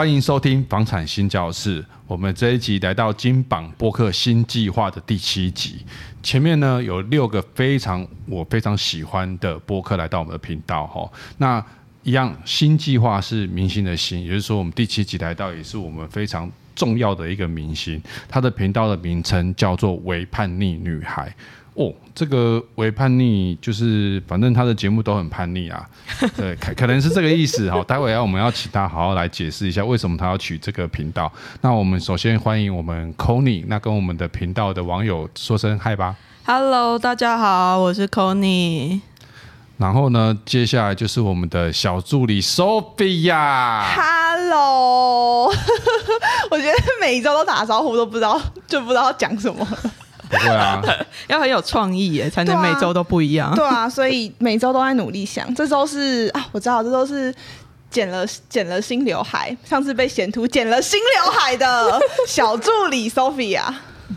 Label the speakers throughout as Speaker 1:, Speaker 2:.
Speaker 1: 欢迎收听房产新教室。我们这一集来到金榜播客新计划的第七集。前面呢有六个非常我非常喜欢的播客来到我们的频道哈。那一样新计划是明星的星，也就是说我们第七集来到也是我们非常重要的一个明星。他的频道的名称叫做“伪叛逆女孩”。哦，这个伪叛逆就是，反正他的节目都很叛逆啊，对，可可能是这个意思哈。待会要我们要请他好好来解释一下为什么他要取这个频道。那我们首先欢迎我们 Connie，那跟我们的频道的网友说声嗨吧。
Speaker 2: Hello，大家好，我是 Connie。
Speaker 1: 然后呢，接下来就是我们的小助理 Sophia。
Speaker 3: Hello，我觉得每一周都打招呼都不知道，就不知道要讲什么。
Speaker 1: 不会啊，
Speaker 2: 要很有创意耶，才能每周都不一样。
Speaker 3: 对啊，对啊，所以每周都在努力想。这周是啊，我知道这周是剪了剪了新刘海，上次被显图剪了新刘海的 小助理 Sophia。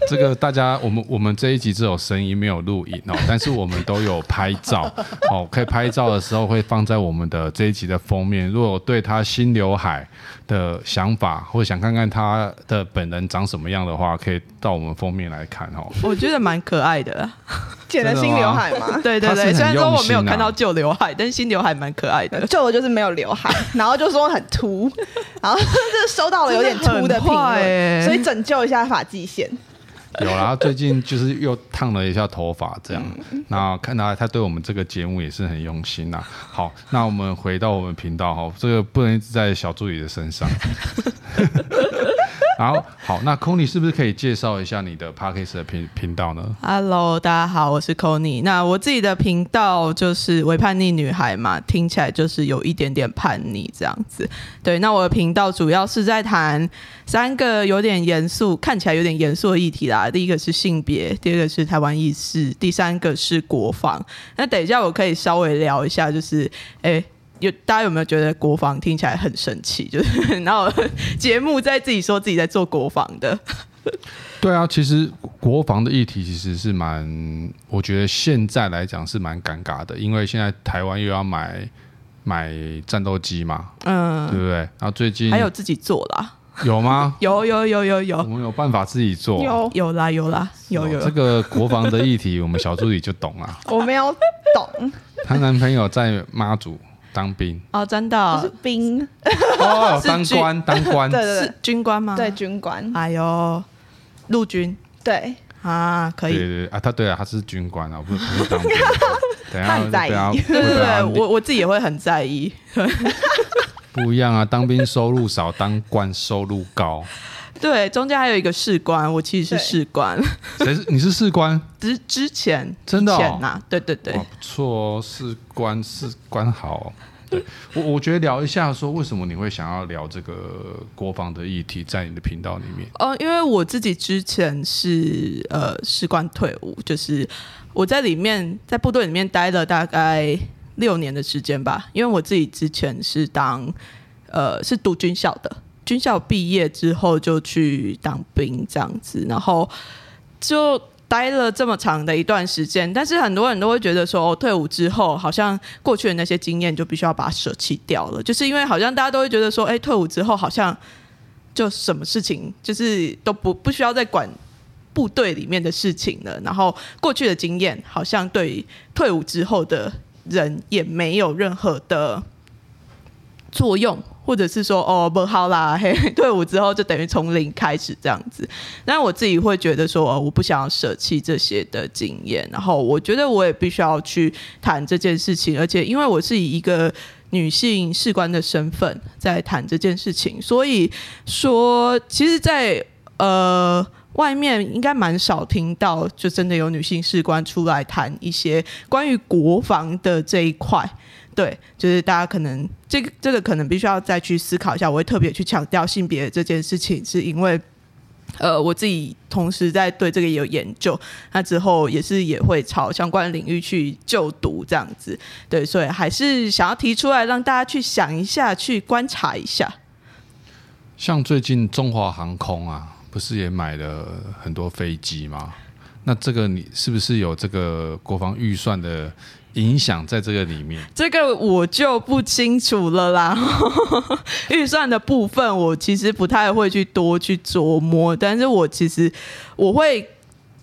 Speaker 1: 这个大家，我们我们这一集只有声音没有录影哦，但是我们都有拍照 哦，可以拍照的时候会放在我们的这一集的封面。如果对他新刘海的想法，或者想看看他的本人长什么样的话，可以到我们封面来看哦。
Speaker 2: 我觉得蛮可爱的，
Speaker 3: 剪了新刘海嘛。
Speaker 2: 对对对，虽然说我没有看到旧刘海，但是新刘海蛮可爱的。
Speaker 3: 旧的就是没有刘海，然后就说很秃，然后 就收到了有点秃的评论，所以拯救一下发际线。
Speaker 1: 有啦，最近就是又烫了一下头发，这样。那看来他对我们这个节目也是很用心呐。好，那我们回到我们频道哈，这个不能一直在小助理的身上。然后好，那 c o n y 是不是可以介绍一下你的 Podcast 的频频道呢
Speaker 2: ？Hello，大家好，我是 c o n y。那我自己的频道就是伪叛逆女孩嘛，听起来就是有一点点叛逆这样子。对，那我的频道主要是在谈三个有点严肃、看起来有点严肃的议题啦。第一个是性别，第二个是台湾意识，第三个是国防。那等一下我可以稍微聊一下，就是哎。有大家有没有觉得国防听起来很神奇？就是然后节目在自己说自己在做国防的。
Speaker 1: 对啊，其实国防的议题其实是蛮，我觉得现在来讲是蛮尴尬的，因为现在台湾又要买买战斗机嘛，嗯，对不对？然后最近
Speaker 2: 还有自己做啦，
Speaker 1: 有吗？
Speaker 2: 有有有有有，
Speaker 1: 我们有办法自己做，
Speaker 3: 有
Speaker 2: 有啦有啦有有。
Speaker 1: 这个国防的议题，我们小助理就懂了。
Speaker 3: 我没有懂，
Speaker 1: 她男朋友在妈祖。当兵
Speaker 2: 哦，真的，
Speaker 3: 是兵
Speaker 1: 哦，当官当官，
Speaker 3: 对对对，
Speaker 2: 是军官吗？
Speaker 3: 对，军官。
Speaker 2: 哎呦，陆军，
Speaker 3: 对
Speaker 2: 啊，可以，
Speaker 1: 对对啊，他对啊，他是军官啊，不是不是当兵。
Speaker 3: 他很在意，
Speaker 2: 对对对，我我自己也会很在意。
Speaker 1: 不一样啊，当兵收入少，当官收入高。
Speaker 2: 对，中间还有一个士官，我其实是士官。
Speaker 1: 谁是？你是士官？
Speaker 2: 之之前
Speaker 1: 真的
Speaker 2: 哦，对对对，
Speaker 1: 不错哦，士官士官好。对我，我觉得聊一下，说为什么你会想要聊这个国防的议题，在你的频道里面？
Speaker 2: 哦，因为我自己之前是呃士官退伍，就是我在里面在部队里面待了大概六年的时间吧。因为我自己之前是当呃是读军校的。军校毕业之后就去当兵这样子，然后就待了这么长的一段时间。但是很多人都会觉得说，退伍之后好像过去的那些经验就必须要把它舍弃掉了，就是因为好像大家都会觉得说，哎，退伍之后好像就什么事情就是都不不需要再管部队里面的事情了。然后过去的经验好像对退伍之后的人也没有任何的作用。或者是说哦不好啦，嘿，退伍之后就等于从零开始这样子。但我自己会觉得说，我不想要舍弃这些的经验，然后我觉得我也必须要去谈这件事情，而且因为我是以一个女性士官的身份在谈这件事情，所以说其实在，在呃外面应该蛮少听到，就真的有女性士官出来谈一些关于国防的这一块。对，就是大家可能这个这个可能必须要再去思考一下。我会特别去强调性别这件事情，是因为呃，我自己同时在对这个也有研究，那之后也是也会朝相关领域去就读这样子。对，所以还是想要提出来让大家去想一下，去观察一下。
Speaker 1: 像最近中华航空啊，不是也买了很多飞机吗？那这个你是不是有这个国防预算的影响在这个里面？
Speaker 2: 这个我就不清楚了啦。预算的部分，我其实不太会去多去琢磨，但是我其实我会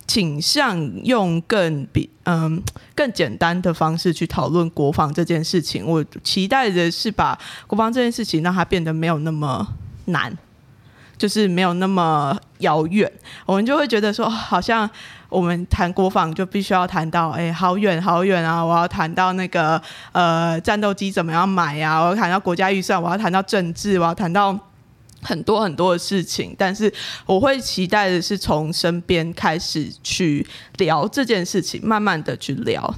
Speaker 2: 倾向用更比嗯更简单的方式去讨论国防这件事情。我期待的是把国防这件事情让它变得没有那么难，就是没有那么遥远。我们就会觉得说，好像。我们谈国防就必须要谈到，哎，好远好远啊！我要谈到那个呃战斗机怎么样买、啊？我要谈到国家预算，我要谈到政治，我要谈到很多很多的事情。但是我会期待的是从身边开始去聊这件事情，慢慢的去聊。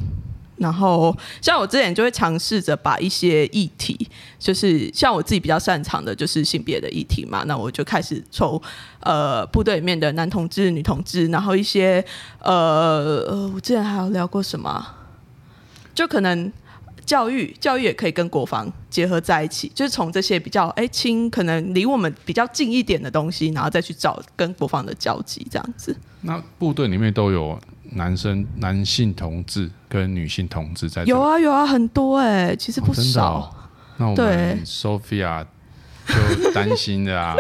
Speaker 2: 然后，像我之前就会尝试着把一些议题，就是像我自己比较擅长的，就是性别的议题嘛。那我就开始从呃部队里面的男同志、女同志，然后一些呃，我之前还有聊过什么，就可能教育，教育也可以跟国防结合在一起，就是从这些比较哎亲，可能离我们比较近一点的东西，然后再去找跟国防的交集，这样子。
Speaker 1: 那部队里面都有。男生、男性同志跟女性同志在有
Speaker 2: 啊有啊很多哎、欸，其实不少。哦哦、
Speaker 1: 那我们 Sophia 就担心的啊，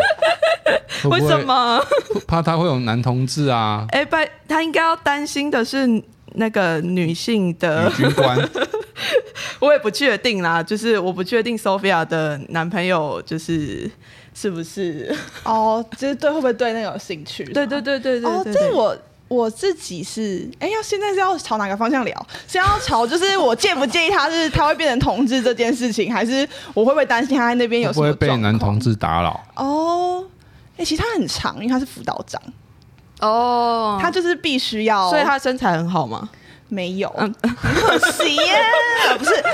Speaker 2: 为什么？
Speaker 1: 怕他会有男同志啊？
Speaker 2: 哎、欸，不，他应该要担心的是那个女性的
Speaker 1: 女军官。
Speaker 2: 我也不确定啦，就是我不确定 Sophia 的男朋友就是是不是
Speaker 3: 哦，就是对会不会对那个有兴趣？
Speaker 2: 对对对对对，对，
Speaker 3: 哦，这我。我自己是，哎，要现在是要朝哪个方向聊？是要朝就是我介不介意他是他会变成同志这件事情，还是我会不会担心他在那边有什么
Speaker 1: 会不会被男同志打扰？
Speaker 3: 哦，哎，其实他很长，因为他是辅导长。
Speaker 2: 哦，
Speaker 3: 他就是必须要，
Speaker 2: 所以他身材很好吗？
Speaker 3: 没有，很可惜耶，不是，就是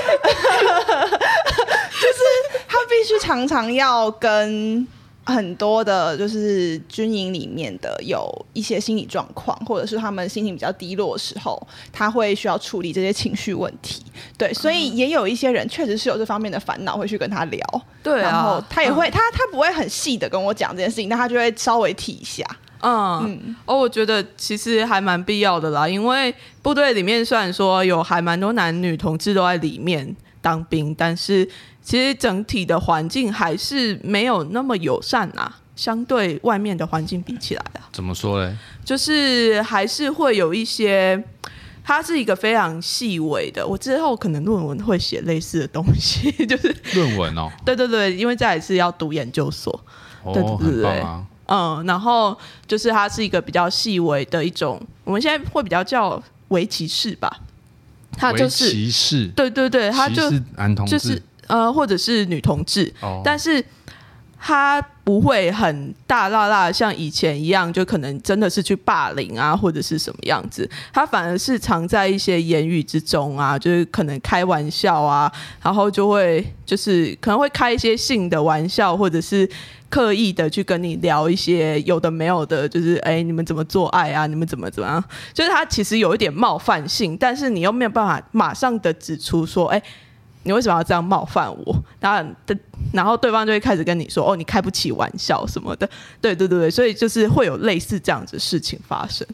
Speaker 3: 他必须常常要跟。很多的，就是军营里面的有一些心理状况，或者是他们心情比较低落的时候，他会需要处理这些情绪问题。对，所以也有一些人确实是有这方面的烦恼，会去跟他聊。
Speaker 2: 对啊，
Speaker 3: 然后他也会，嗯、他他不会很细的跟我讲这件事情，但他就会稍微提一下。
Speaker 2: 嗯嗯，哦，我觉得其实还蛮必要的啦，因为部队里面虽然说有还蛮多男女同志都在里面当兵，但是。其实整体的环境还是没有那么友善啊，相对外面的环境比起来啊。
Speaker 1: 怎么说呢？
Speaker 2: 就是还是会有一些，它是一个非常细微的。我之后可能论文会写类似的东西，就是
Speaker 1: 论文哦。
Speaker 2: 对对对，因为这也是要读研究所。
Speaker 1: 哦，对对对。
Speaker 2: 嗯，然后就是它是一个比较细微的一种，我们现在会比较叫围棋士吧。它就是
Speaker 1: 歧视。
Speaker 2: 对对对，它就
Speaker 1: 男同志。
Speaker 2: 就是呃，或者是女同志，oh. 但是他不会很大剌剌，像以前一样，就可能真的是去霸凌啊，或者是什么样子。他反而是藏在一些言语之中啊，就是可能开玩笑啊，然后就会就是可能会开一些性的玩笑，或者是刻意的去跟你聊一些有的没有的，就是哎，你们怎么做爱啊？你们怎么怎么样？就是他其实有一点冒犯性，但是你又没有办法马上的指出说，哎。你为什么要这样冒犯我？然后，然后对方就会开始跟你说：“哦，你开不起玩笑什么的。”对对对对，所以就是会有类似这样子的事情发生。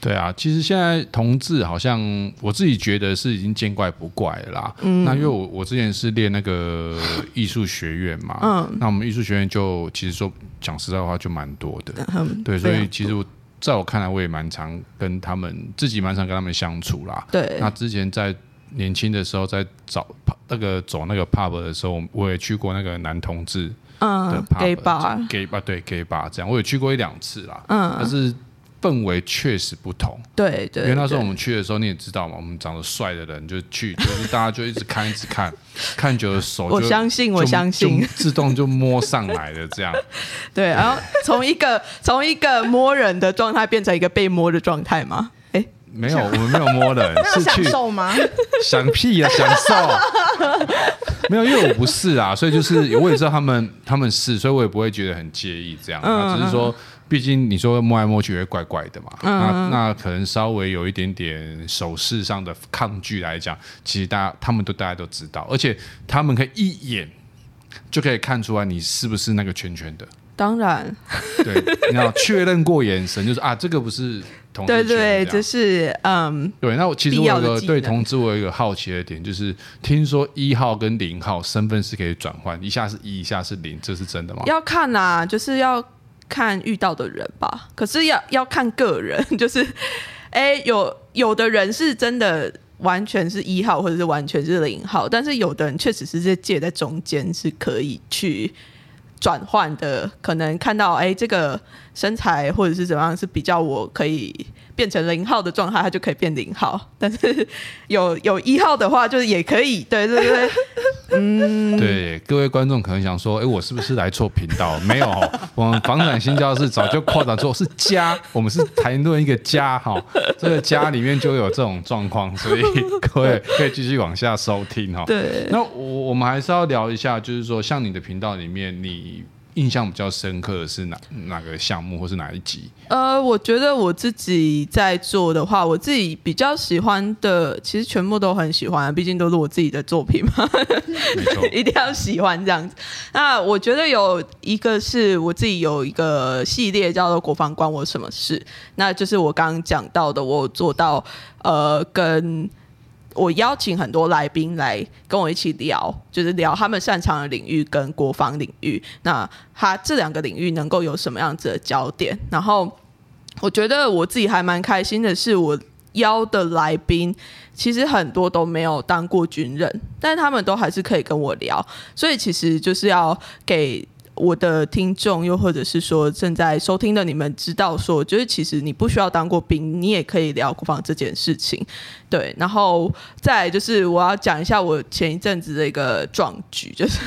Speaker 1: 对啊，其实现在同志好像我自己觉得是已经见怪不怪了啦。嗯，那因为我我之前是练那个艺术学院嘛，嗯，那我们艺术学院就其实说讲实在话就蛮多的，嗯，对，所以其实我在我看来我也蛮常跟他们自己蛮常跟他们相处啦。
Speaker 2: 对，
Speaker 1: 那之前在。年轻的时候在找那个走那个 pub 的时候，我也去过那个男同志的 pub，gay bar，gay bar 对 gay bar 这样，我也去过一两次啦。嗯，但是氛围确实不同。
Speaker 2: 对对，
Speaker 1: 因为那时候我们去的时候，你也知道嘛，我们长得帅的人就去，就是大家就一直看，一直看，看久了手就
Speaker 2: 我相信，我相信
Speaker 1: 自动就摸上来了这样。
Speaker 2: 对，然后从一个从一个摸人的状态变成一个被摸的状态吗？
Speaker 1: 没有，我们没有摸人，是去
Speaker 3: 享受吗？
Speaker 1: 想屁啊，享受。没有，因为我不是啊，所以就是我也知道他们他们是，所以我也不会觉得很介意这样。嗯、只是说，毕竟你说摸来摸去会怪怪的嘛。嗯、那那可能稍微有一点点手势上的抗拒来讲，其实大家他们都大家都知道，而且他们可以一眼就可以看出来你是不是那个圈圈的。
Speaker 2: 当然，
Speaker 1: 对，你要确认过眼神，就是啊，这个不是。
Speaker 2: 对对，就是嗯，
Speaker 1: 对。那我其实我有个对同志我有一个好奇的点，就是听说一号跟零号身份是可以转换，一下是一，一下是零，这是真的吗？
Speaker 2: 要看啊，就是要看遇到的人吧。可是要要看个人，就是哎，有有的人是真的完全是一号，或者是完全是零号，但是有的人确实是在介在中间，是可以去。转换的可能看到哎，这个身材或者是怎么样是比较我可以变成零号的状态，它就可以变零号。但是有有一号的话，就是也可以，对对对，
Speaker 1: 嗯，对，各位观众可能想说，哎，我是不是来错频道？没有，我们房产新教室早就扩展做是家，我们是谈论一个家哈，这个家里面就有这种状况，所以各位可以继续往下收听哈。
Speaker 2: 对，
Speaker 1: 那我我们还是要聊一下，就是说，像你的频道里面，你。印象比较深刻的是哪哪个项目，或是哪一集？
Speaker 2: 呃，我觉得我自己在做的话，我自己比较喜欢的，其实全部都很喜欢啊，毕竟都是我自己的作品嘛，一定要喜欢这样子。那我觉得有一个是我自己有一个系列叫做“国防关我什么事”，那就是我刚刚讲到的，我做到呃跟。我邀请很多来宾来跟我一起聊，就是聊他们擅长的领域跟国防领域。那他这两个领域能够有什么样子的焦点？然后我觉得我自己还蛮开心的是，我邀的来宾其实很多都没有当过军人，但他们都还是可以跟我聊。所以其实就是要给。我的听众，又或者是说正在收听的你们，知道说，就是其实你不需要当过兵，你也可以聊国防这件事情，对。然后再就是我要讲一下我前一阵子的一个壮举，就是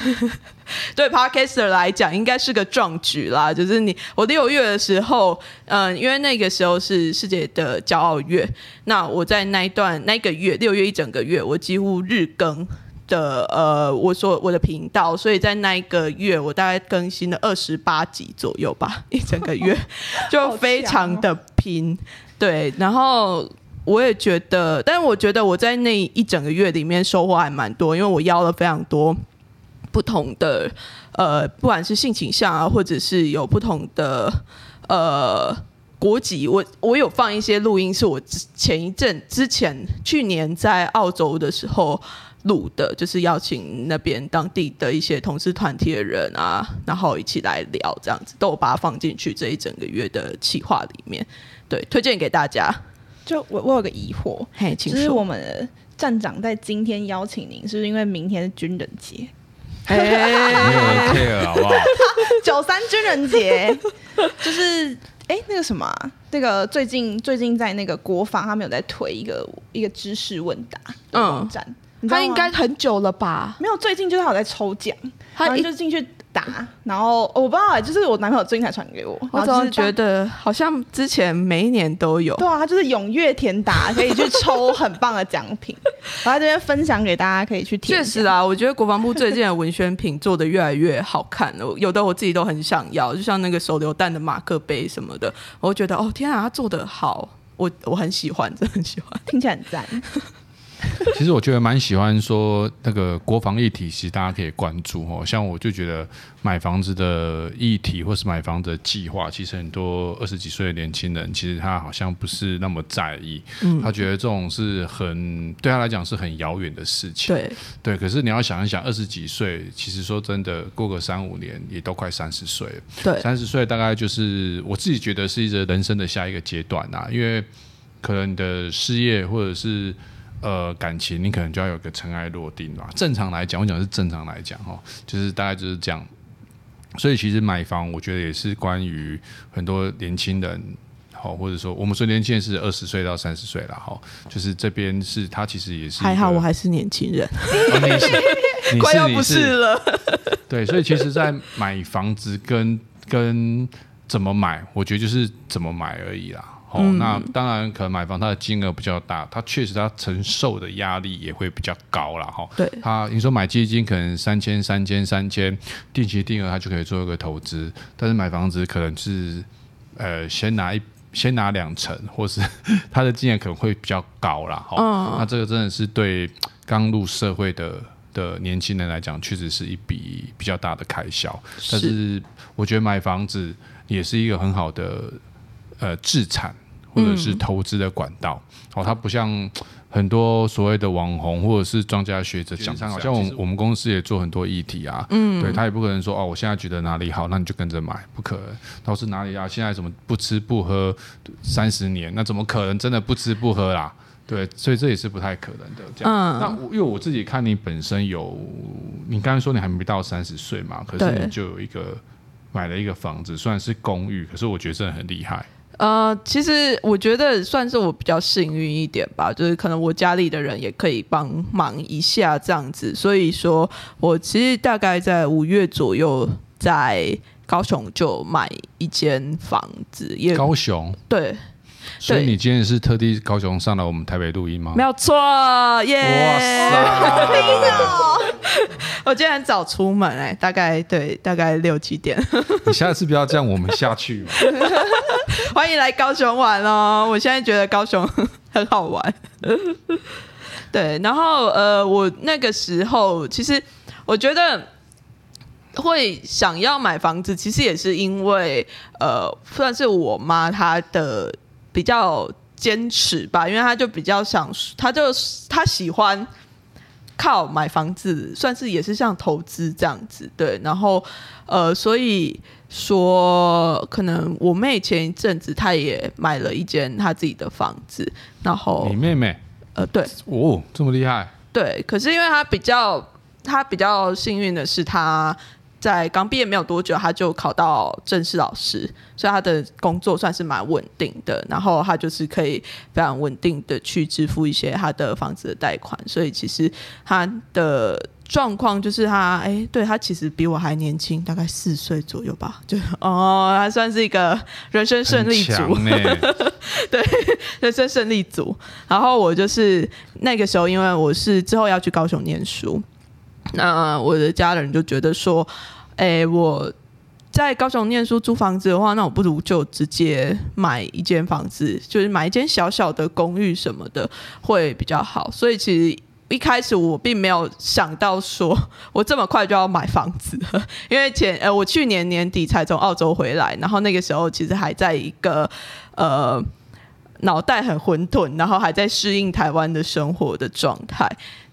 Speaker 2: 对 Podcaster 来讲应该是个壮举啦。就是你我六月的时候，嗯，因为那个时候是世界的骄傲月，那我在那一段那个月六月一整个月，我几乎日更。的呃，我说我的频道，所以在那一个月，我大概更新了二十八集左右吧，一整个月 就非常的拼，对。然后我也觉得，但是我觉得我在那一整个月里面收获还蛮多，因为我邀了非常多不同的呃，不管是性倾向啊，或者是有不同的呃国籍，我我有放一些录音，是我前一阵之前去年在澳洲的时候。录的就是邀请那边当地的一些同事团体的人啊，然后一起来聊这样子，都有把它放进去这一整个月的企划里面。对，推荐给大家。
Speaker 3: 就我我有个疑惑，
Speaker 2: 嘿，请
Speaker 3: 说。就是我们站长在今天邀请您，是不是因为明天是军人节？
Speaker 1: 没有人 care 好不好？
Speaker 3: 九三军人节，就是哎、欸，那个什么、啊，那个最近最近在那个国防，他们有在推一个一个知识问答网站。嗯
Speaker 2: 他应该很久了吧？
Speaker 3: 没有，最近就是他有在抽奖，他就进去打，然后我不知道，就是我男朋友最近才传给我。
Speaker 2: 我总是觉得好像之前每一年都有。
Speaker 3: 对啊，他就是踊跃填答，可以去抽很棒的奖品，然后这边分享给大家，可以去填。
Speaker 2: 确实啊，我觉得国防部最近的文宣品做的越来越好看了，有的我自己都很想要，就像那个手榴弹的马克杯什么的，我觉得哦天啊，他做的好，我我很喜欢，真的很喜欢，
Speaker 3: 听起来很赞。
Speaker 1: 其实我觉得蛮喜欢说那个国防议题，其实大家可以关注哦。像我就觉得买房子的议题，或是买房子的计划，其实很多二十几岁的年轻人，其实他好像不是那么在意。嗯，他觉得这种是很对他来讲是很遥远的事情。
Speaker 2: 对
Speaker 1: 对，可是你要想一想，二十几岁，其实说真的，过个三五年也都快三十岁了。
Speaker 2: 对，
Speaker 1: 三十岁大概就是我自己觉得是一个人生的下一个阶段呐，因为可能你的事业或者是。呃，感情你可能就要有个尘埃落定吧。正常来讲，我讲是正常来讲哈，就是大概就是这样。所以其实买房，我觉得也是关于很多年轻人，好，或者说我们说年轻人是二十岁到三十岁了哈，就是这边是他其实也是
Speaker 2: 还好，我还是年轻人，
Speaker 1: 哦、你是 你
Speaker 2: 快要不是了。
Speaker 1: 对，所以其实，在买房子跟跟怎么买，我觉得就是怎么买而已啦。哦，那当然可能买房，它的金额比较大，它确实它承受的压力也会比较高了哈。
Speaker 2: 对，
Speaker 1: 它你说买基金可能三千三千三千，定期定额它就可以做一个投资，但是买房子可能是呃先拿一先拿两成，或是 它的金额可能会比较高了哈。嗯，那这个真的是对刚入社会的的年轻人来讲，确实是一笔比较大的开销。是，但是我觉得买房子也是一个很好的。呃，自产或或者是投资的管道。哦，它不像很多所谓的网红或者是专家学者讲，好像我们我们公司也做很多议题啊，嗯，对他也不可能说哦，我现在觉得哪里好，那你就跟着买，不可能。倒是哪里啊？现在怎么不吃不喝三十年？那怎么可能真的不吃不喝啦？对，所以这也是不太可能的。这样，嗯、那因为我自己看你本身有，你刚才说你还没到三十岁嘛，可是你就有一个买了一个房子，虽然是公寓，可是我觉得真的很厉害。
Speaker 2: 呃，其实我觉得算是我比较幸运一点吧，就是可能我家里的人也可以帮忙一下这样子，所以说我其实大概在五月左右在高雄就买一间房子，也
Speaker 1: 高雄
Speaker 2: 对。
Speaker 1: 所以你今天是特地高雄上来我们台北录音吗？
Speaker 2: 没有错，耶、yeah！哇塞！我今天很早出门哎、欸，大概对，大概六七点。
Speaker 1: 你下次不要这样，我们下去。
Speaker 2: 欢迎来高雄玩哦！我现在觉得高雄很好玩。对，然后呃，我那个时候其实我觉得会想要买房子，其实也是因为呃，算是我妈她的。比较坚持吧，因为他就比较想，他就他喜欢靠买房子，算是也是像投资这样子，对。然后呃，所以说可能我妹前一阵子她也买了一间她自己的房子，然后
Speaker 1: 你妹妹
Speaker 2: 呃对
Speaker 1: 哦这么厉害
Speaker 2: 对，可是因为她比较她比较幸运的是她。在刚毕业没有多久，他就考到正式老师，所以他的工作算是蛮稳定的。然后他就是可以非常稳定的去支付一些他的房子的贷款。所以其实他的状况就是他，哎，对，他其实比我还年轻，大概四岁左右吧。就哦，他算是一个人生胜利组，欸、对，人生胜利组。然后我就是那个时候，因为我是之后要去高雄念书。那我的家人就觉得说，哎、我在高雄念书租房子的话，那我不如就直接买一间房子，就是买一间小小的公寓什么的会比较好。所以其实一开始我并没有想到说我这么快就要买房子，因为前呃我去年年底才从澳洲回来，然后那个时候其实还在一个呃脑袋很混沌，然后还在适应台湾的生活的状态。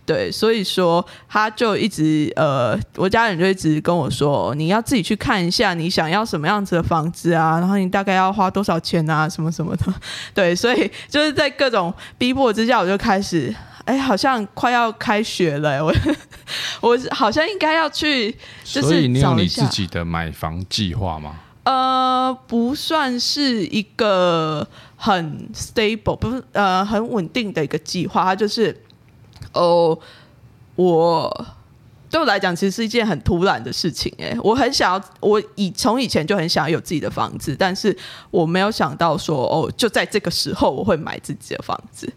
Speaker 2: 对，所以说他就一直呃，我家人就一直跟我说，你要自己去看一下，你想要什么样子的房子啊，然后你大概要花多少钱啊，什么什么的。对，所以就是在各种逼迫之下，我就开始，哎，好像快要开学了，我 我好像应该要去，就是。所以你有你
Speaker 1: 自己的买房计划吗？
Speaker 2: 呃，不算是一个很 stable，不是呃很稳定的一个计划，它就是。哦，我对我来讲其实是一件很突然的事情哎，我很想要，我以从以前就很想要有自己的房子，但是我没有想到说哦，就在这个时候我会买自己的房子，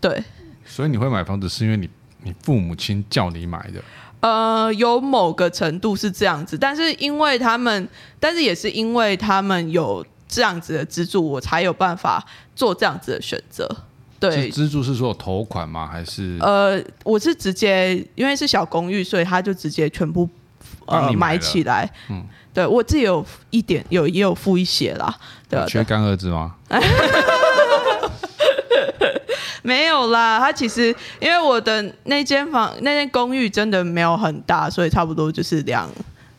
Speaker 2: 对。
Speaker 1: 所以你会买房子是因为你你父母亲叫你买的？
Speaker 2: 呃，有某个程度是这样子，但是因为他们，但是也是因为他们有这样子的资助，我才有办法做这样子的选择。对，
Speaker 1: 资助是说头款吗？还是？
Speaker 2: 呃，我是直接，因为是小公寓，所以他就直接全部呃买起来。嗯，对我自己有一点有也有付一些啦。对，
Speaker 1: 缺干儿子吗？
Speaker 2: 没有啦，他其实因为我的那间房那间公寓真的没有很大，所以差不多就是两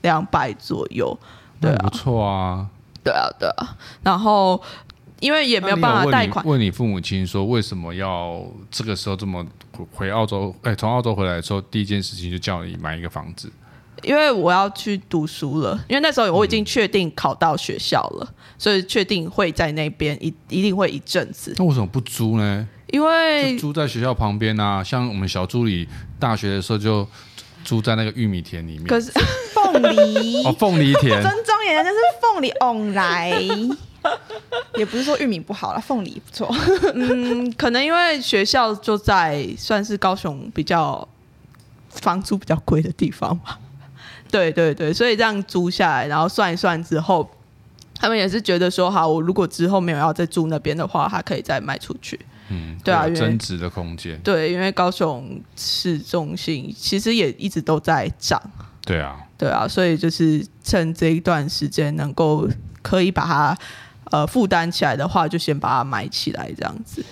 Speaker 2: 两百左右。对啊，
Speaker 1: 不错啊。
Speaker 2: 对啊，对啊，然后。因为也没有办法贷款。
Speaker 1: 问你父母亲说，为什么要这个时候这么回澳洲？哎，从澳洲回来的时候，第一件事情就叫你买一个房子。
Speaker 2: 因为我要去读书了，因为那时候我已经确定考到学校了，嗯、所以确定会在那边一一定会一阵子。
Speaker 1: 那为什么不租呢？
Speaker 2: 因为
Speaker 1: 租在学校旁边啊，像我们小助理大学的时候就租在那个玉米田里面。
Speaker 2: 可是
Speaker 3: 凤梨
Speaker 1: 哦，凤梨田，
Speaker 3: 真庄严，那是凤梨 翁来。也不是说玉米不好啦，凤梨不错。
Speaker 2: 嗯，可能因为学校就在算是高雄比较房租比较贵的地方吧。对对对，所以这样租下来，然后算一算之后，他们也是觉得说，好，我如果之后没有要再住那边的话，还可以再卖出去。
Speaker 1: 嗯，对啊，增值的空间。
Speaker 2: 对，因为高雄市中心其实也一直都在涨。
Speaker 1: 对啊，
Speaker 2: 对啊，所以就是趁这一段时间能够可以把它。呃负担起来的话，就先把它买起来这样子。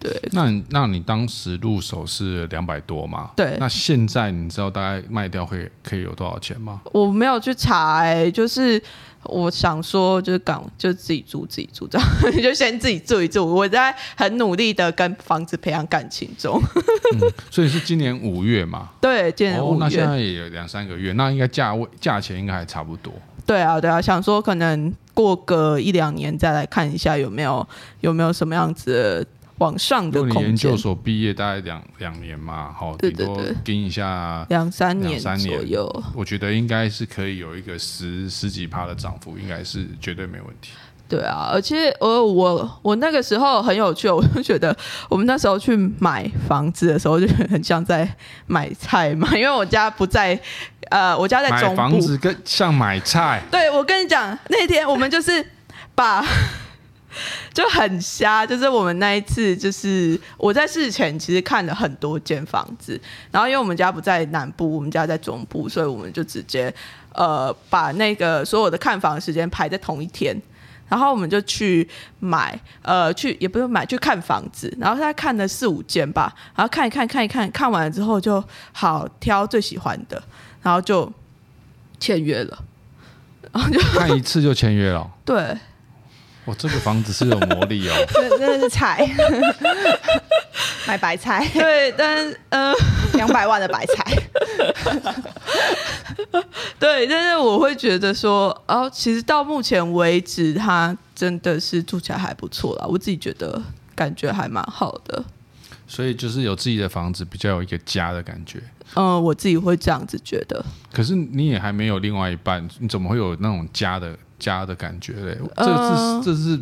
Speaker 2: 对，
Speaker 1: 那你那你当时入手是两百多吗？
Speaker 2: 对，
Speaker 1: 那现在你知道大概卖掉会可以有多少钱吗？
Speaker 2: 我没有去查、欸，就是我想说，就是港就自己住自己住这样，就先自己住一住。我在很努力的跟房子培养感情中。
Speaker 1: 嗯，所以是今年五月嘛？
Speaker 2: 对，今年五月。哦，
Speaker 1: 那现在也有两三个月，那应该价位价钱应该还差不多。
Speaker 2: 对啊，对啊，想说可能过个一两年再来看一下有没有有没有什么样子的。往上的空
Speaker 1: 间。研究所毕业大概两两年嘛，好，顶多盯一下
Speaker 2: 两三年
Speaker 1: 两三年
Speaker 2: 左右，
Speaker 1: 我觉得应该是可以有一个十十几趴的涨幅，应该是绝对没问题。
Speaker 2: 对啊，而且我我我那个时候很有趣，我就觉得我们那时候去买房子的时候，就很像在买菜嘛，因为我家不在，呃，我家在中部，
Speaker 1: 房子跟像买菜。
Speaker 2: 对，我跟你讲，那天我们就是把。就很瞎，就是我们那一次，就是我在事前其实看了很多间房子，然后因为我们家不在南部，我们家在中部，所以我们就直接呃把那个所有的看房时间排在同一天，然后我们就去买呃去也不是买去看房子，然后他看了四五间吧，然后看一看看一看，看完了之后就好挑最喜欢的，然后就签约了，然后就
Speaker 1: 看一次就签约了，
Speaker 2: 对。
Speaker 1: 我这个房子是有魔力哦，
Speaker 3: 真的是菜，买白菜，
Speaker 2: 对，但呃，
Speaker 3: 两百万的白菜，
Speaker 2: 对，但是我会觉得说，哦，其实到目前为止，它真的是住起来还不错啦，我自己觉得感觉还蛮好的，
Speaker 1: 所以就是有自己的房子，比较有一个家的感觉，
Speaker 2: 嗯、呃，我自己会这样子觉得。
Speaker 1: 可是你也还没有另外一半，你怎么会有那种家的？家的感觉嘞，这是、呃、这是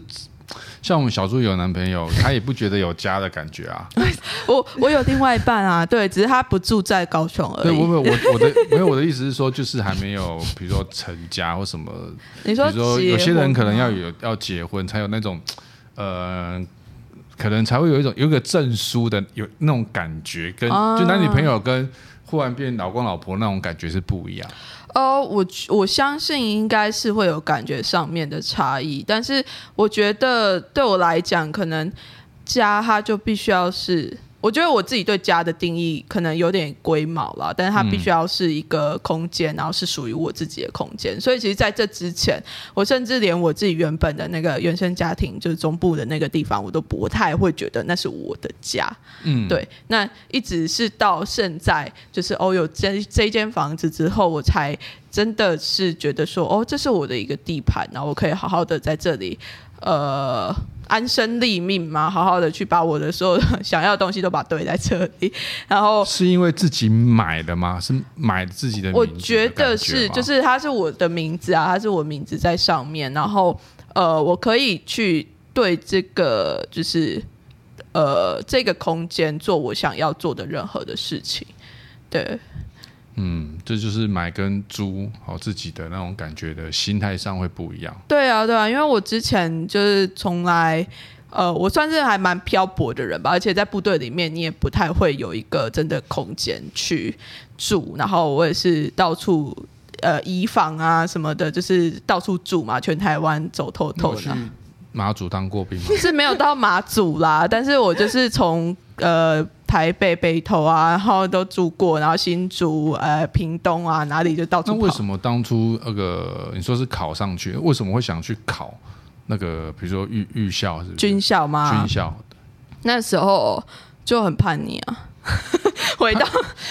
Speaker 1: 像我们小猪有男朋友，他也不觉得有家的感觉啊。
Speaker 2: 我我有另外一半啊，对，只是他不住在高雄而已。
Speaker 1: 对，我我我的 没有我的意思是说，就是还没有，比如说成家或什么。
Speaker 2: 你说，
Speaker 1: 比如说有些人可能要有要结婚才有那种，呃，可能才会有一种有一个证书的有那种感觉，跟、呃、就男女朋友跟忽然变老公老婆那种感觉是不一样。
Speaker 2: 哦，我我相信应该是会有感觉上面的差异，但是我觉得对我来讲，可能家它就必须要是。我觉得我自己对家的定义可能有点龟毛了，但是它必须要是一个空间，然后是属于我自己的空间。所以其实在这之前，我甚至连我自己原本的那个原生家庭，就是中部的那个地方，我都不太会觉得那是我的家。嗯，对。那一直是到现在，就是哦有这这间房子之后，我才真的是觉得说，哦，这是我的一个地盘，然后我可以好好的在这里，呃。安身立命嘛，好好的去把我的所有的想要的东西都把它堆在这里，然后
Speaker 1: 是因为自己买的吗？是买自己的的？
Speaker 2: 我觉得是，就是它是我的名字啊，它是我名字在上面，然后呃，我可以去对这个就是呃这个空间做我想要做的任何的事情，对。
Speaker 1: 嗯，这就是买跟租好自己的那种感觉的心态上会不一样。
Speaker 2: 对啊，对啊，因为我之前就是从来，呃，我算是还蛮漂泊的人吧，而且在部队里面，你也不太会有一个真的空间去住。然后我也是到处呃移防啊什么的，就是到处住嘛，全台湾走透透的。
Speaker 1: 马祖当过兵吗？
Speaker 2: 是没有到马祖啦，但是我就是从呃。台北、北投啊，然后都住过，然后新竹、呃、屏东啊，哪里就到处跑。
Speaker 1: 那为什么当初那个你说是考上去，为什么会想去考那个，比如说预预校是？
Speaker 2: 军校吗？
Speaker 1: 军校。
Speaker 2: 那时候就很叛逆啊，回到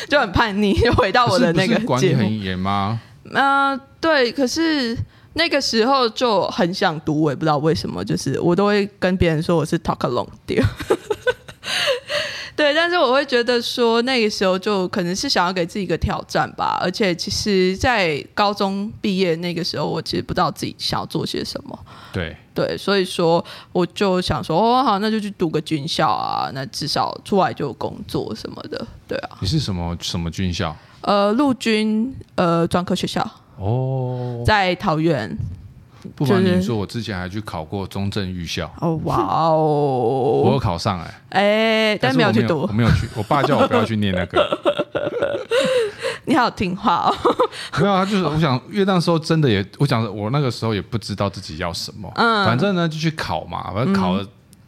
Speaker 2: 就很叛逆，就回到我的那个。
Speaker 1: 管理很严吗？
Speaker 2: 呃，对，可是那个时候就很想读，我也不知道为什么，就是我都会跟别人说我是 talk along 对，但是我会觉得说那个时候就可能是想要给自己一个挑战吧，而且其实，在高中毕业那个时候，我其实不知道自己想要做些什么。
Speaker 1: 对
Speaker 2: 对，所以说我就想说，哦，好，那就去读个军校啊，那至少出来就有工作什么的。对啊。
Speaker 1: 你是什么什么军校？
Speaker 2: 呃，陆军呃专科学校。哦。在桃园。
Speaker 1: 不瞒您说，我之前还去考过中正预校。
Speaker 2: 哦，哇哦！
Speaker 1: 我有考上哎、欸，
Speaker 2: 哎、欸，但没有去读，
Speaker 1: 我没有去。我爸叫我不要去念那个。
Speaker 2: 你好听话哦。
Speaker 1: 没有啊，就是我想，因为那时候真的也，我想我那个时候也不知道自己要什么，嗯，反正呢就去考嘛，反正考了。嗯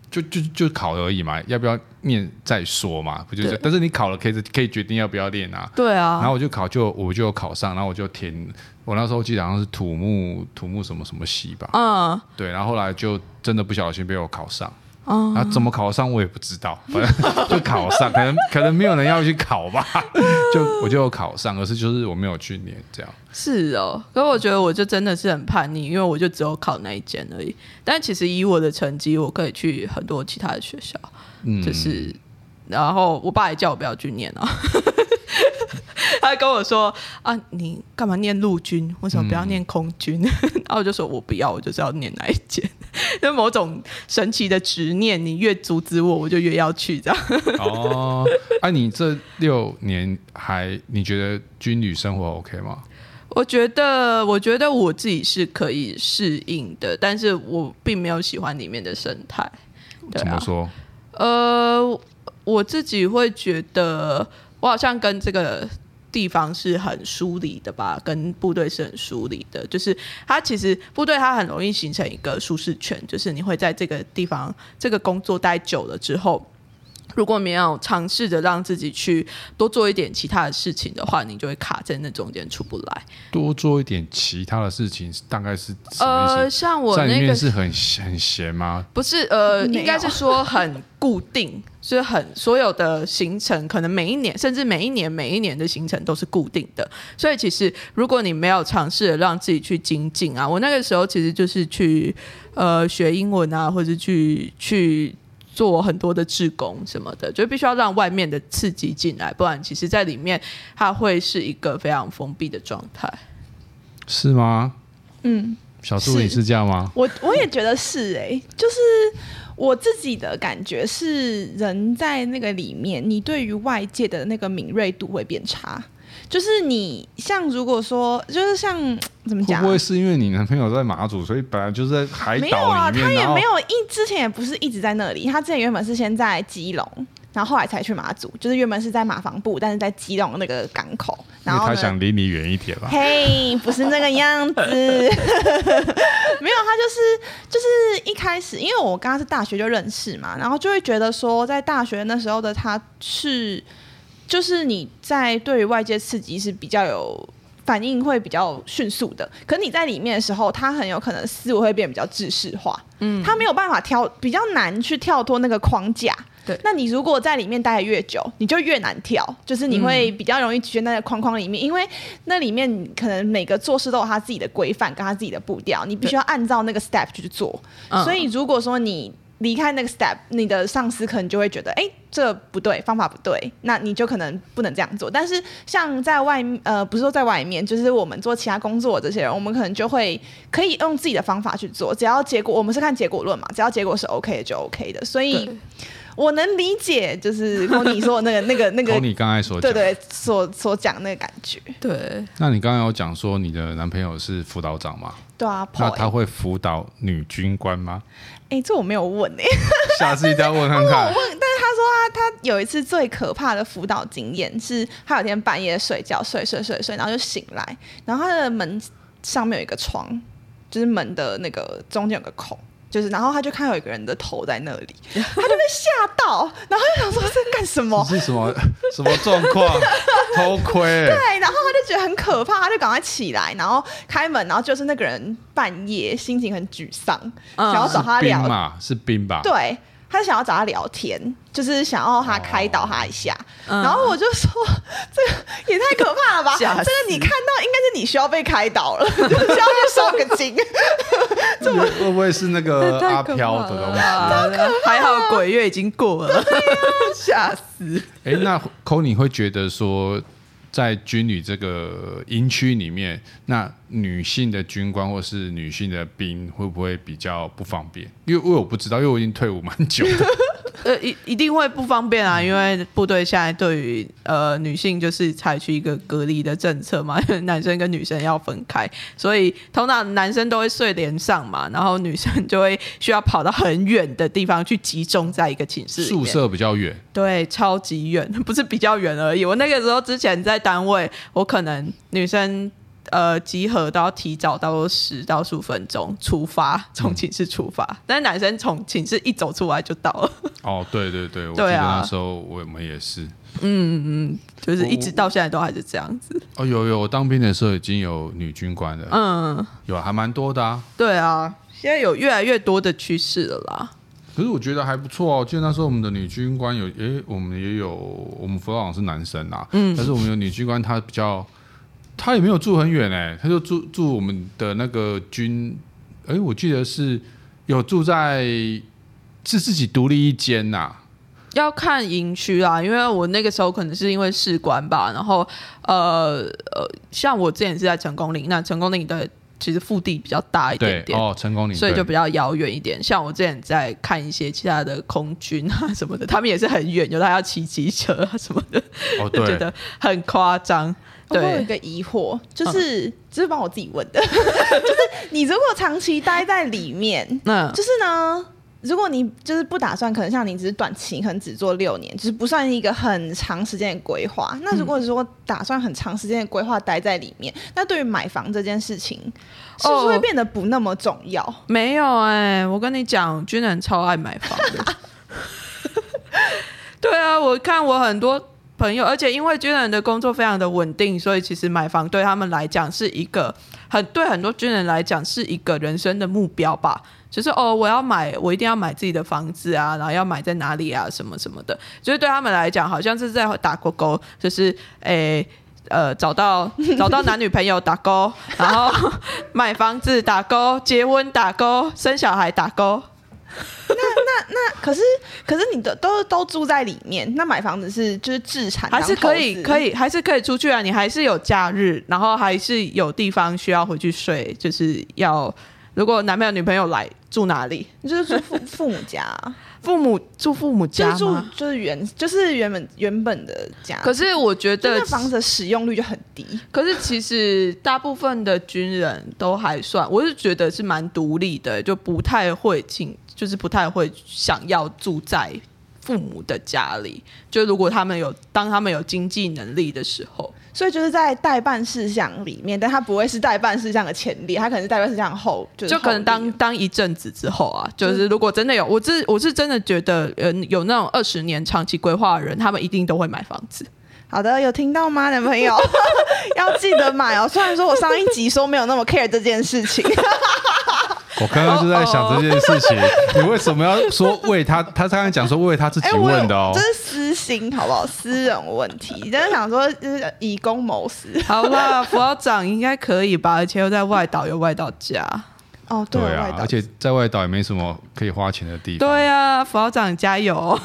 Speaker 1: 就就就考而已嘛，要不要念再说嘛，不就是？但是你考了可以可以决定要不要念啊。对啊。然后我就考就我就考上，然后我就填，我那时候记得好像是土木土木什么什么系吧。嗯。对，然后后来就真的不小心被我考上。啊，怎么考上我也不知道，反正 就考上，可能可能没有人要去考吧，就我就有考上，可是就是我没有去念这样。
Speaker 2: 是哦，可是我觉得我就真的是很叛逆，因为我就只有考那一间而已。但其实以我的成绩，我可以去很多其他的学校，嗯，就是，然后我爸也叫我不要去念啊。他跟我说：“啊，你干嘛念陆军？为什么不要念空军？”嗯、然后我就说：“我不要，我就是要念哪一间。”就某种神奇的执念，你越阻止我，我就越要去这样。
Speaker 1: 哦，哎、啊，你这六年还你觉得军旅生活 OK 吗？
Speaker 2: 我觉得，我觉得我自己是可以适应的，但是我并没有喜欢里面的生态。对啊、
Speaker 1: 怎么说？
Speaker 2: 呃，我自己会觉得。我好像跟这个地方是很疏离的吧，跟部队是很疏离的。就是它其实部队它很容易形成一个舒适圈，就是你会在这个地方这个工作待久了之后。如果没有尝试着让自己去多做一点其他的事情的话，你就会卡在那中间出不来。
Speaker 1: 多做一点其他的事情，大概是？呃，
Speaker 2: 像我那个
Speaker 1: 在里面是很很闲吗？
Speaker 2: 不是，呃，应该是说很固定，就是很所有的行程，可能每一年，甚至每一年每一年的行程都是固定的。所以其实如果你没有尝试着让自己去精进啊，我那个时候其实就是去呃学英文啊，或者去去。做很多的志工什么的，就必须要让外面的刺激进来，不然其实在里面它会是一个非常封闭的状态。
Speaker 1: 是吗？嗯，小助理是这样吗？
Speaker 3: 我我也觉得是哎、欸，就是我自己的感觉是，人在那个里面，你对于外界的那个敏锐度会变差。就是你像如果说，就是像怎么讲？
Speaker 1: 会不会是因为你男朋友在马祖，所以本来就是在海岛？没有啊，
Speaker 3: 他也没有一之前也不是一直在那里，他之前原本是先在基隆，然后后来才去马祖，就是原本是在马房部，但是在基隆那个港口。然后
Speaker 1: 他想离你远一点吧？
Speaker 3: 嘿，不是那个样子，没有，他就是就是一开始，因为我跟他是大学就认识嘛，然后就会觉得说，在大学那时候的他是。就是你在对于外界刺激是比较有反应，会比较迅速的。可你在里面的时候，他很有可能思维会变比较制式化，嗯，他没有办法跳，比较难去跳脱那个框架。对，那你如果在里面待得越久，你就越难跳，就是你会比较容易局限在框框里面，因为那里面可能每个做事都有他自己的规范跟他自己的步调，你必须要按照那个 step 去做。所以如果说你离开那个 step，你的上司可能就会觉得，哎、欸，这不对，方法不对，那你就可能不能这样做。但是像在外，呃，不是说在外面，就是我们做其他工作的这些人，我们可能就会可以用自己的方法去做，只要结果，我们是看结果论嘛，只要结果是 OK 的就 OK 的。所以我能理解，就是你说的那个、那个、那个，
Speaker 1: 你刚才所讲
Speaker 3: 对对所所讲那个感觉。
Speaker 2: 对，
Speaker 1: 那你刚刚有讲说你的男朋友是辅导长吗？
Speaker 3: 对啊，
Speaker 1: 那他会辅导女军官吗？
Speaker 3: 哎、欸，这我没有问哎、欸，
Speaker 1: 下次一定要问看看。
Speaker 3: 我问，但是他说他他有一次最可怕的辅导经验是，他有天半夜睡觉睡睡睡睡，然后就醒来，然后他的门上面有一个窗，就是门的那个中间有个孔。就是，然后他就看到有一个人的头在那里，他就被吓到，然后就想说这是干什么？
Speaker 1: 是什么什么状况？偷窥？
Speaker 3: 对，然后他就觉得很可怕，他就赶快起来，然后开门，然后就是那个人半夜心情很沮丧，嗯、想要找他聊
Speaker 1: 嘛，是冰吧？
Speaker 3: 对。他想要找他聊天，就是想要他开导他一下，哦、然后我就说：“这个也太可怕了吧！这个你看到应该是你需要被开导了，就是需要去收个惊。这么
Speaker 1: 会不会是那个阿飘的东西？
Speaker 2: 啊、还好鬼月已经过了，吓死！
Speaker 1: 哎，那 Connie 会觉得说？在军旅这个营区里面，那女性的军官或是女性的兵会不会比较不方便？因为，我不知道，因为我已经退伍蛮久了。
Speaker 2: 呃，一一定会不方便啊，因为部队现在对于呃女性就是采取一个隔离的政策嘛，男生跟女生要分开，所以通常男生都会睡连上嘛，然后女生就会需要跑到很远的地方去集中在一个寝室，
Speaker 1: 宿舍比较远，
Speaker 2: 对，超级远，不是比较远而已。我那个时候之前在单位，我可能女生。呃，集合都要提早到十到十五分钟出发，从寝室出发。嗯、但是男生从寝室一走出来就到了。
Speaker 1: 哦，对对对，我记得那时候我们也是。
Speaker 2: 嗯嗯，就是一直到现在都还是这样子。
Speaker 1: 哦，有有，我当兵的时候已经有女军官了。嗯，有还蛮多的啊。
Speaker 2: 对啊，现在有越来越多的趋势了啦。
Speaker 1: 可是我觉得还不错哦。记得那时候我们的女军官有，诶，我们也有，我们辅导长是男生啊。嗯，但是我们有女军官，她比较。他也没有住很远哎，他就住住我们的那个军，哎，我记得是有住在是自己独立一间呐、啊。
Speaker 2: 要看营区啊，因为我那个时候可能是因为士官吧，然后呃呃，像我之前是在成功岭，那成功岭的其实腹地比较大一点点
Speaker 1: 哦，成功岭，
Speaker 2: 所以就比较遥远一点。像我之前在看一些其他的空军啊 什么的，他们也是很远，有的还要骑机车啊什么的，
Speaker 1: 哦、
Speaker 2: 就 觉得很夸张。对
Speaker 3: 我有一个疑惑，就是只、嗯、是帮我自己问的，就是你如果长期待在里面，嗯，就是呢，如果你就是不打算，可能像你只是短期，可能只做六年，就是不算一个很长时间的规划。那如果说打算很长时间的规划待在里面，嗯、那对于买房这件事情，是不是会变得不那么重要？哦、
Speaker 2: 没有哎、欸，我跟你讲，军人超爱买房的。对啊，我看我很多。朋友，而且因为军人的工作非常的稳定，所以其实买房对他们来讲是一个很对很多军人来讲是一个人生的目标吧。就是哦，我要买，我一定要买自己的房子啊，然后要买在哪里啊，什么什么的。就是对他们来讲，好像是在打勾勾，就是诶呃找到找到男女朋友打勾，然后 买房子打勾，结婚打勾，生小孩打勾。
Speaker 3: 那那那，可是可是你的都都住在里面，那买房子是就是自产，
Speaker 2: 还是可以可以还是可以出去啊？你还是有假日，然后还是有地方需要回去睡，就是要如果男朋友女朋友来住哪里？
Speaker 3: 就是住父父母家，
Speaker 2: 父母住父母家
Speaker 3: 就住就是原就是原本原本的家。
Speaker 2: 可是我觉得
Speaker 3: 房子的使用率就很低。
Speaker 2: 可是其实大部分的军人都还算，我是觉得是蛮独立的，就不太会请。就是不太会想要住在父母的家里，就如果他们有当他们有经济能力的时候，
Speaker 3: 所以就是在待办事项里面，但他不会是待办事项的前列，他可能是待办事项后，
Speaker 2: 就，就可能当当一阵子之后啊，就是如果真的有，我是我是真的觉得，呃，有那种二十年长期规划的人，他们一定都会买房子。
Speaker 3: 好的，有听到吗，男朋友？要记得买哦。虽然说我上一集说没有那么 care 这件事情。
Speaker 1: 我刚刚就在想这件事情，你为什么要说为他？他刚才讲说为他自己问的哦，
Speaker 3: 这是私心，好不好？私人问题，真的想说就是以公谋私。
Speaker 2: 好了，副长应该可以吧？而且又在外岛，有外岛家。
Speaker 3: 哦，对，
Speaker 1: 对啊，而且在外岛也没什么可以花钱的地方。
Speaker 2: 对啊，副长加油。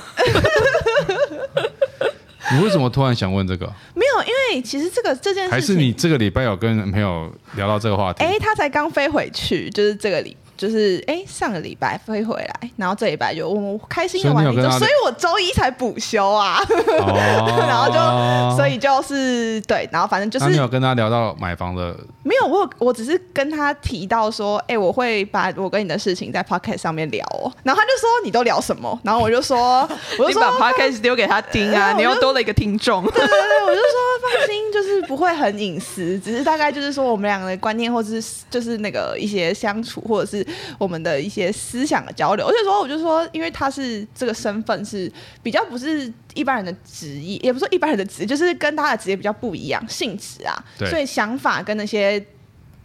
Speaker 1: 你为什么突然想问这个？
Speaker 3: 没有，因为其实这个这件事情，
Speaker 1: 还是你这个礼拜有跟朋友聊到这个话题？
Speaker 3: 哎，他才刚飞回去，就是这个礼。就是哎，上个礼拜飞回来，然后这礼拜就我开心的玩一周，所以我周一才补休啊。哦、然后就所以就是对，然后反正就是。
Speaker 1: 那你有跟他聊到买房的？
Speaker 3: 没有，我我只是跟他提到说，哎，我会把我跟你的事情在 podcast 上面聊哦。然后他就说你都聊什么？然后我就说，我就说
Speaker 2: 你把 podcast 丢给他听啊，你又多了一个听众。
Speaker 3: 对对对，我就说放心，就是不会很隐私，只是大概就是说我们两个的观念，或者是就是那个一些相处，或者是。我们的一些思想的交流，而且说，我就说，因为他是这个身份是比较不是一般人的职业，也不是一般人的职业，就是跟他的职业比较不一样性质啊，对。所以想法跟那些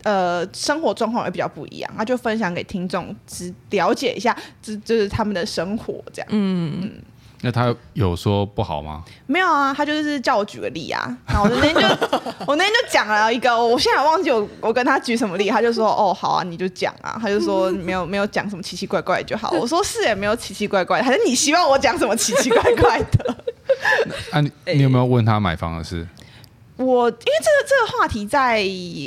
Speaker 3: 呃生活状况也比较不一样，那就分享给听众，只了解一下，这就是他们的生活这样，嗯。嗯。
Speaker 1: 那他有说不好吗？
Speaker 3: 没有啊，他就是叫我举个例啊。然后我那天就我那天就讲了一个，我现在忘记我我跟他举什么例，他就说哦好啊，你就讲啊。他就说没有没有讲什么奇奇怪怪就好。我说是也没有奇奇怪怪，还是你希望我讲什么奇奇怪怪的？
Speaker 1: 啊，你你有没有问他买房的事？
Speaker 3: 我因为这个这个话题在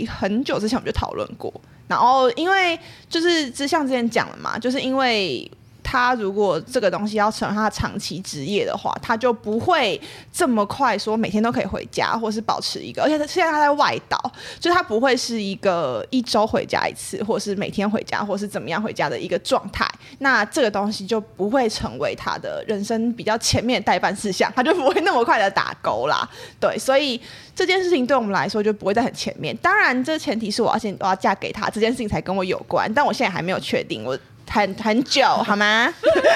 Speaker 3: 很久之前我们就讨论过，然后因为就是就像之前讲了嘛，就是因为。他如果这个东西要成为他长期职业的话，他就不会这么快说每天都可以回家，或是保持一个，而且他现在他在外岛，就他不会是一个一周回家一次，或是每天回家，或是怎么样回家的一个状态。那这个东西就不会成为他的人生比较前面的待办事项，他就不会那么快的打勾啦。对，所以这件事情对我们来说就不会在很前面。当然，这前提是我要先我要嫁给他，这件事情才跟我有关。但我现在还没有确定，我很很久好吗？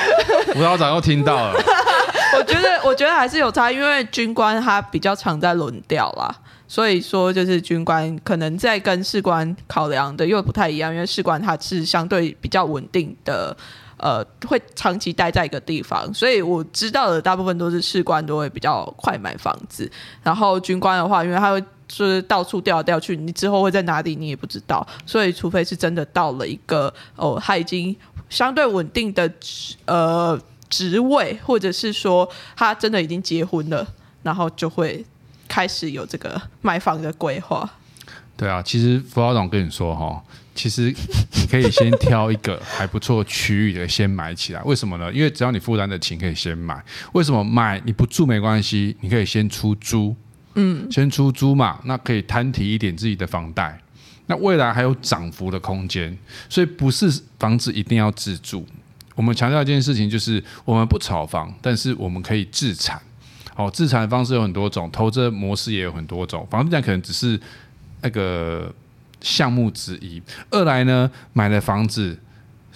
Speaker 1: 吴道长又听到了。
Speaker 2: 我觉得，我觉得还是有差，因为军官他比较常在轮调啦，所以说就是军官可能在跟士官考量的又不太一样，因为士官他是相对比较稳定的。呃，会长期待在一个地方，所以我知道的大部分都是士官都会比较快买房子，然后军官的话，因为他会就是到处调来调去，你之后会在哪里你也不知道，所以除非是真的到了一个哦，他已经相对稳定的职呃职位，或者是说他真的已经结婚了，然后就会开始有这个买房的规划。
Speaker 1: 对啊，其实辅导长跟你说哈。其实你可以先挑一个还不错区域的先买起来，为什么呢？因为只要你负担得起，可以先买。为什么买你不住没关系？你可以先出租，嗯，先出租嘛，那可以摊提一点自己的房贷。那未来还有涨幅的空间，所以不是房子一定要自住。我们强调一件事情，就是我们不炒房，但是我们可以自产。好，自产的方式有很多种，投资模式也有很多种。房地产可能只是那个。项目之一。二来呢，买了房子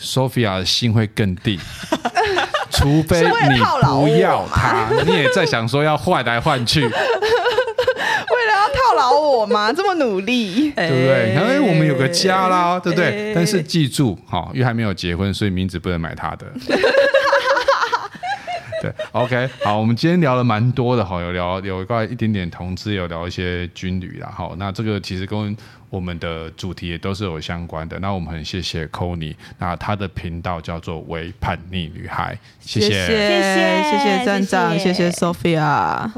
Speaker 1: ，Sophia 的心会更定，除非你不要它，你也在想说要换来换去，
Speaker 3: 我吗？这么努力，
Speaker 1: 对不对？因为我们有个家啦，对不对？但是记住，哈，因为还没有结婚，所以名字不能买他的。对，OK，好，我们今天聊了蛮多的，哈，有聊有关一点点同志，有聊一些军旅啦，好，那这个其实跟我们的主题也都是有相关的。那我们很谢谢 Connie，那他的频道叫做“为叛逆女孩”，谢谢，
Speaker 2: 谢谢，谢谢站长，谢谢 Sophia。